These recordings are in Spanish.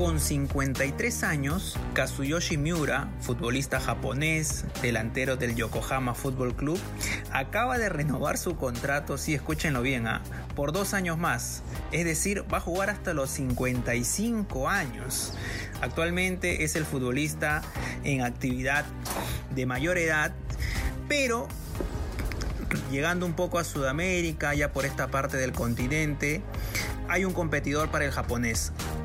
Con 53 años, Kazuyoshi Miura, futbolista japonés, delantero del Yokohama Football Club, acaba de renovar su contrato, si escúchenlo bien, ¿ah? por dos años más. Es decir, va a jugar hasta los 55 años. Actualmente es el futbolista en actividad de mayor edad, pero llegando un poco a Sudamérica, ya por esta parte del continente, hay un competidor para el japonés,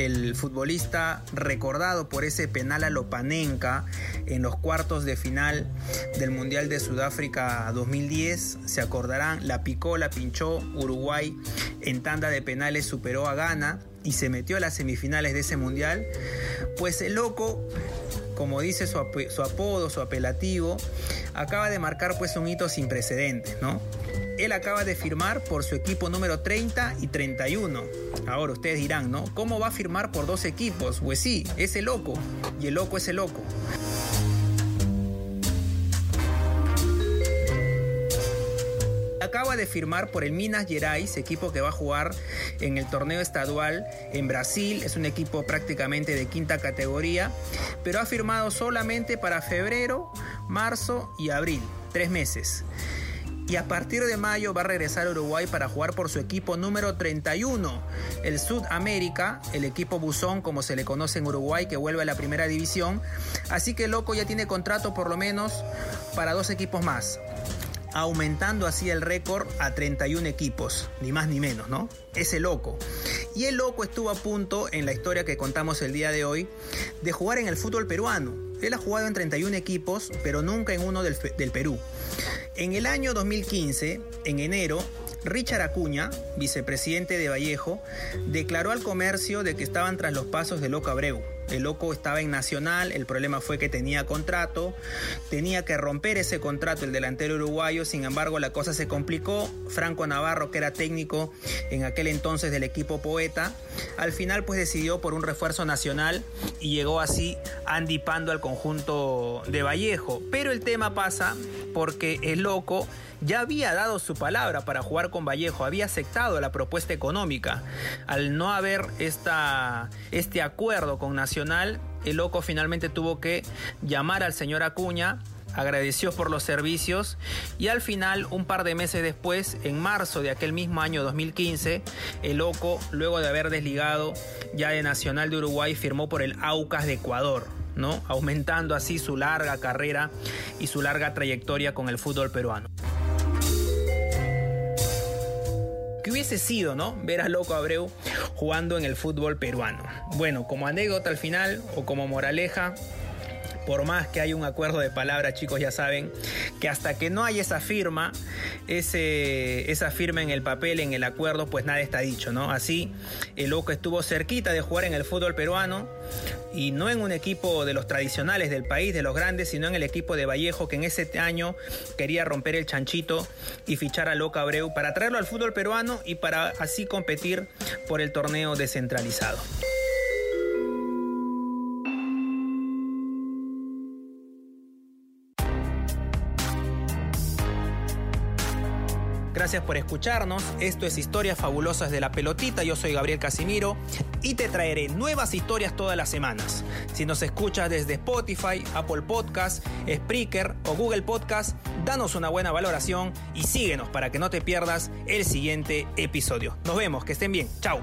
El futbolista recordado por ese penal a Lopanenka en los cuartos de final del Mundial de Sudáfrica 2010. Se acordarán, la picó, la pinchó, Uruguay en tanda de penales superó a Ghana y se metió a las semifinales de ese Mundial. Pues el loco como dice su, apodo, su apelativo, acaba de marcar pues un hito sin precedentes, ¿no? Él acaba de firmar por su equipo número 30 y 31. Ahora ustedes dirán, ¿no? ¿Cómo va a firmar por dos equipos? Pues sí, es el loco. Y el loco es el loco. acaba de firmar por el Minas Gerais, equipo que va a jugar en el torneo estadual en Brasil. Es un equipo prácticamente de quinta categoría, pero ha firmado solamente para febrero, marzo y abril, tres meses y a partir de mayo va a regresar a Uruguay para jugar por su equipo número 31, el Sudamérica, el equipo Buzón como se le conoce en Uruguay que vuelve a la primera división. Así que Loco ya tiene contrato por lo menos para dos equipos más aumentando así el récord a 31 equipos, ni más ni menos, ¿no? Ese loco. Y el loco estuvo a punto, en la historia que contamos el día de hoy, de jugar en el fútbol peruano. Él ha jugado en 31 equipos, pero nunca en uno del, Perú. En el año 2015, en enero, Richard Acuña, vicepresidente de Vallejo, declaró al comercio de que estaban tras los pasos de Loco Abreu. El loco estaba en Nacional, el problema fue que tenía contrato, tenía que romper ese contrato el delantero uruguayo, sin embargo la cosa se complicó. Franco Navarro, que era técnico en aquel entonces del equipo Poeta, al final pues decidió por un refuerzo nacional y llegó así Andy Pando al conjunto de Vallejo. Pero el tema pasa porque el loco ya había dado su palabra para jugar con Vallejo, había aceptado la propuesta económica. Al no haber esta, este acuerdo con Nacional, el loco finalmente tuvo que llamar al señor Acuña agradeció por los servicios y al final, un par de meses después, en marzo de aquel mismo año 2015, el Loco, luego de haber desligado ya de Nacional de Uruguay, firmó por el Aucas de Ecuador. ¿no? aumentando así su larga carrera y su larga trayectoria con el fútbol peruano. ¿Qué hubiese sido, no? Ver a Loco Abreu jugando en el fútbol peruano. Bueno, como anécdota al final o como moraleja, por más que hay un acuerdo de palabra, chicos, ya saben que hasta que no hay esa firma, esa firma en el papel, en el acuerdo, pues nada está dicho, ¿no? Así, el Loco estuvo cerquita de jugar en el fútbol peruano y no en un equipo de los tradicionales del país, de los grandes, sino en el equipo de Vallejo, que en ese año quería romper el chanchito y fichar a Loca Abreu para traerlo al fútbol peruano y para así competir por el torneo descentralizado. Gracias por escucharnos. Esto es Historias Fabulosas de la Pelotita. Yo soy Gabriel Casimiro y te traeré nuevas historias todas las semanas. Si nos escuchas desde Spotify, Apple Podcast, Spreaker o Google Podcast, danos una buena valoración y síguenos para que no te pierdas el siguiente episodio. Nos vemos, que estén bien. Chao.